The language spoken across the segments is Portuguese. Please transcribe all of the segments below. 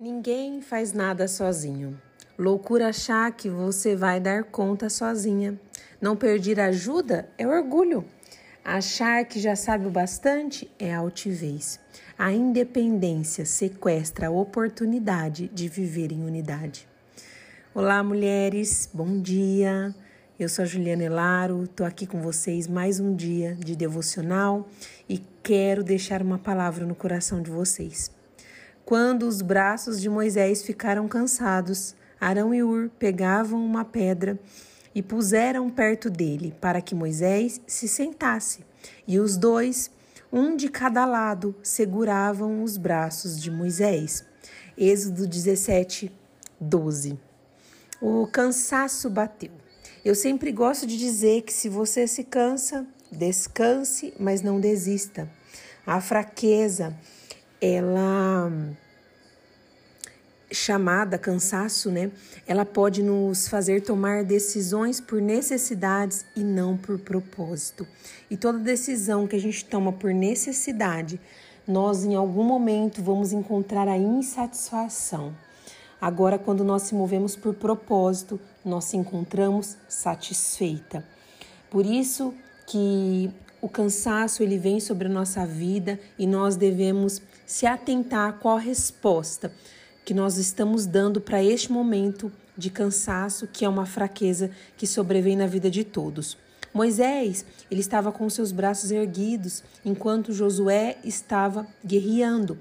Ninguém faz nada sozinho. Loucura achar que você vai dar conta sozinha. Não pedir ajuda é orgulho. Achar que já sabe o bastante é altivez. A independência sequestra a oportunidade de viver em unidade. Olá, mulheres, bom dia. Eu sou a Juliana Elaro, estou aqui com vocês mais um dia de devocional e quero deixar uma palavra no coração de vocês. Quando os braços de Moisés ficaram cansados, Arão e Ur pegavam uma pedra e puseram perto dele para que Moisés se sentasse. E os dois, um de cada lado, seguravam os braços de Moisés. Êxodo 17, 12. O cansaço bateu. Eu sempre gosto de dizer que se você se cansa, descanse, mas não desista. A fraqueza ela chamada cansaço, né? Ela pode nos fazer tomar decisões por necessidades e não por propósito. E toda decisão que a gente toma por necessidade, nós em algum momento vamos encontrar a insatisfação. Agora, quando nós se movemos por propósito, nós se encontramos satisfeita. Por isso que o cansaço ele vem sobre a nossa vida e nós devemos se atentar a qual resposta que nós estamos dando para este momento de cansaço, que é uma fraqueza que sobrevém na vida de todos. Moisés, ele estava com seus braços erguidos, enquanto Josué estava guerreando,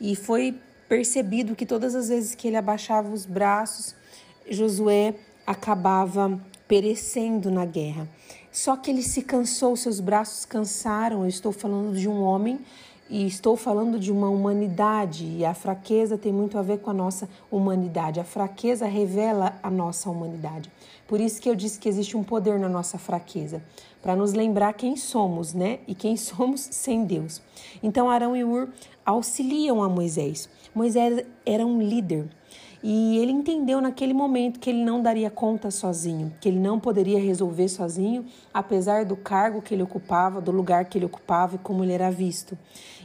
e foi percebido que todas as vezes que ele abaixava os braços, Josué acabava perecendo na guerra. Só que ele se cansou, seus braços cansaram. Eu estou falando de um homem e estou falando de uma humanidade, e a fraqueza tem muito a ver com a nossa humanidade. A fraqueza revela a nossa humanidade. Por isso que eu disse que existe um poder na nossa fraqueza, para nos lembrar quem somos, né? E quem somos sem Deus. Então Arão e Ur auxiliam a Moisés. Moisés era um líder. E ele entendeu naquele momento que ele não daria conta sozinho, que ele não poderia resolver sozinho, apesar do cargo que ele ocupava, do lugar que ele ocupava e como ele era visto.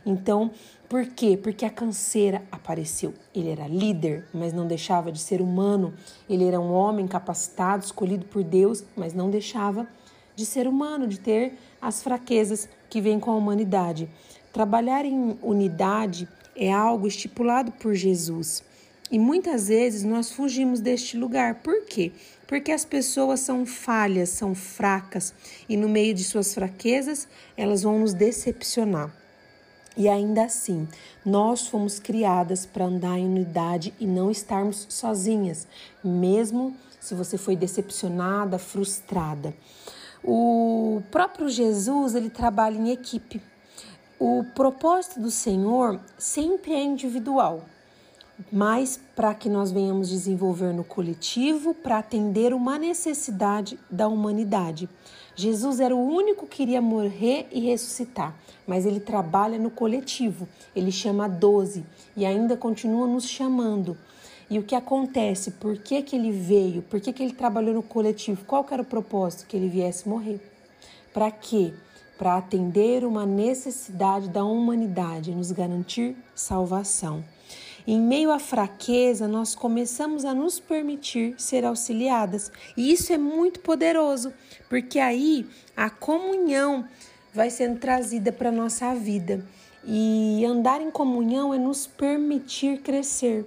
Então, por quê? Porque a canseira apareceu. Ele era líder, mas não deixava de ser humano. Ele era um homem capacitado, escolhido por Deus, mas não deixava de ser humano, de ter as fraquezas que vêm com a humanidade. Trabalhar em unidade é algo estipulado por Jesus. E muitas vezes nós fugimos deste lugar. Por quê? Porque as pessoas são falhas, são fracas e no meio de suas fraquezas elas vão nos decepcionar. E ainda assim, nós fomos criadas para andar em unidade e não estarmos sozinhas, mesmo se você foi decepcionada, frustrada. O próprio Jesus, ele trabalha em equipe. O propósito do Senhor sempre é individual, mas para que nós venhamos desenvolver no coletivo para atender uma necessidade da humanidade. Jesus era o único que iria morrer e ressuscitar, mas ele trabalha no coletivo. Ele chama doze e ainda continua nos chamando. E o que acontece? Por que, que ele veio? Por que, que ele trabalhou no coletivo? Qual era o propósito? Que ele viesse morrer. Para quê? para atender uma necessidade da humanidade, nos garantir salvação. Em meio à fraqueza, nós começamos a nos permitir ser auxiliadas, e isso é muito poderoso, porque aí a comunhão vai sendo trazida para a nossa vida. E andar em comunhão é nos permitir crescer.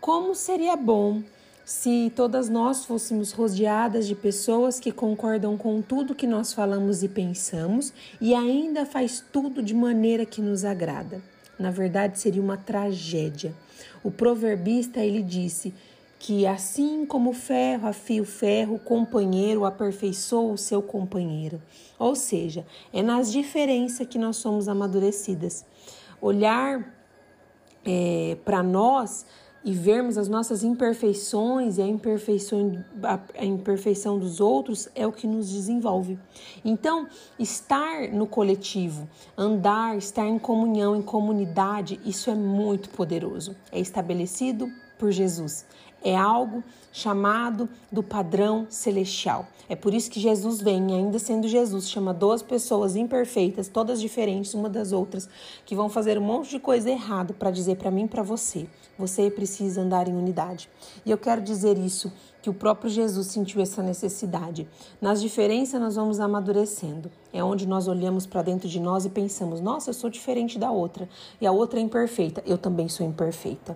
Como seria bom se todas nós fôssemos rodeadas de pessoas que concordam com tudo que nós falamos e pensamos e ainda faz tudo de maneira que nos agrada. Na verdade, seria uma tragédia. O proverbista ele disse que assim como o ferro afia o ferro, o companheiro aperfeiçoa o seu companheiro. Ou seja, é nas diferenças que nós somos amadurecidas. Olhar é, para nós e vermos as nossas imperfeições e a imperfeição, a imperfeição dos outros é o que nos desenvolve. Então, estar no coletivo, andar, estar em comunhão, em comunidade, isso é muito poderoso. É estabelecido por Jesus. É algo chamado do padrão celestial. É por isso que Jesus vem, ainda sendo Jesus, chama duas pessoas imperfeitas, todas diferentes uma das outras, que vão fazer um monte de coisa errada para dizer para mim para você. Você precisa andar em unidade. E eu quero dizer isso que o próprio Jesus sentiu essa necessidade. Nas diferenças nós vamos amadurecendo. É onde nós olhamos para dentro de nós e pensamos: "Nossa, eu sou diferente da outra, e a outra é imperfeita, eu também sou imperfeita".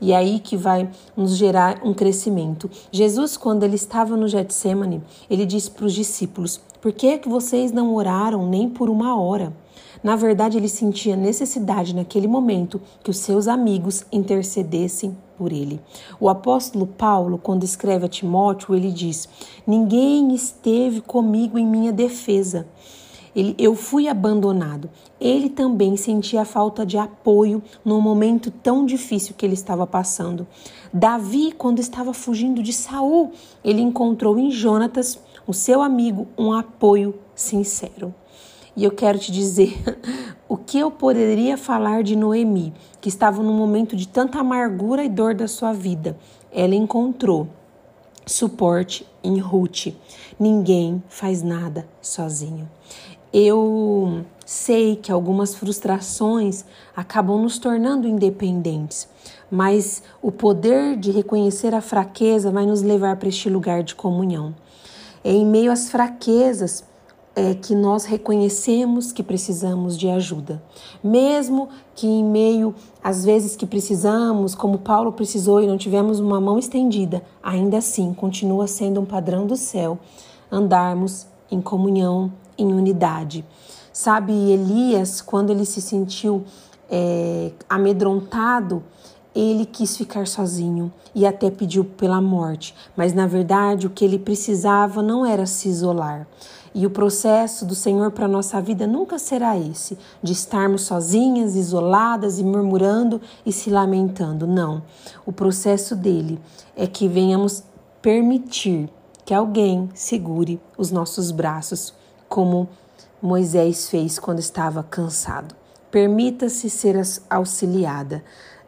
E é aí que vai nos gerar um crescimento. Jesus, quando ele estava no Getsemane, ele disse para os discípulos: "Por que que vocês não oraram nem por uma hora?" Na verdade, ele sentia necessidade naquele momento que os seus amigos intercedessem por ele. O apóstolo Paulo, quando escreve a Timóteo, ele diz: Ninguém esteve comigo em minha defesa. Ele, eu fui abandonado. Ele também sentia falta de apoio num momento tão difícil que ele estava passando. Davi, quando estava fugindo de Saul, ele encontrou em Jonatas, o seu amigo, um apoio sincero. E eu quero te dizer o que eu poderia falar de Noemi, que estava num momento de tanta amargura e dor da sua vida. Ela encontrou suporte em Ruth. Ninguém faz nada sozinho. Eu sei que algumas frustrações acabam nos tornando independentes, mas o poder de reconhecer a fraqueza vai nos levar para este lugar de comunhão. É em meio às fraquezas é que nós reconhecemos que precisamos de ajuda, mesmo que em meio às vezes que precisamos, como Paulo precisou e não tivemos uma mão estendida, ainda assim continua sendo um padrão do céu andarmos em comunhão, em unidade. Sabe, Elias, quando ele se sentiu é, amedrontado, ele quis ficar sozinho e até pediu pela morte, mas na verdade o que ele precisava não era se isolar. E o processo do Senhor para a nossa vida nunca será esse, de estarmos sozinhas, isoladas e murmurando e se lamentando. Não. O processo dele é que venhamos permitir que alguém segure os nossos braços, como Moisés fez quando estava cansado. Permita-se ser auxiliada.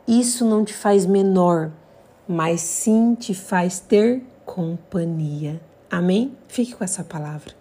Isso não te faz menor, mas sim te faz ter companhia. Amém? Fique com essa palavra.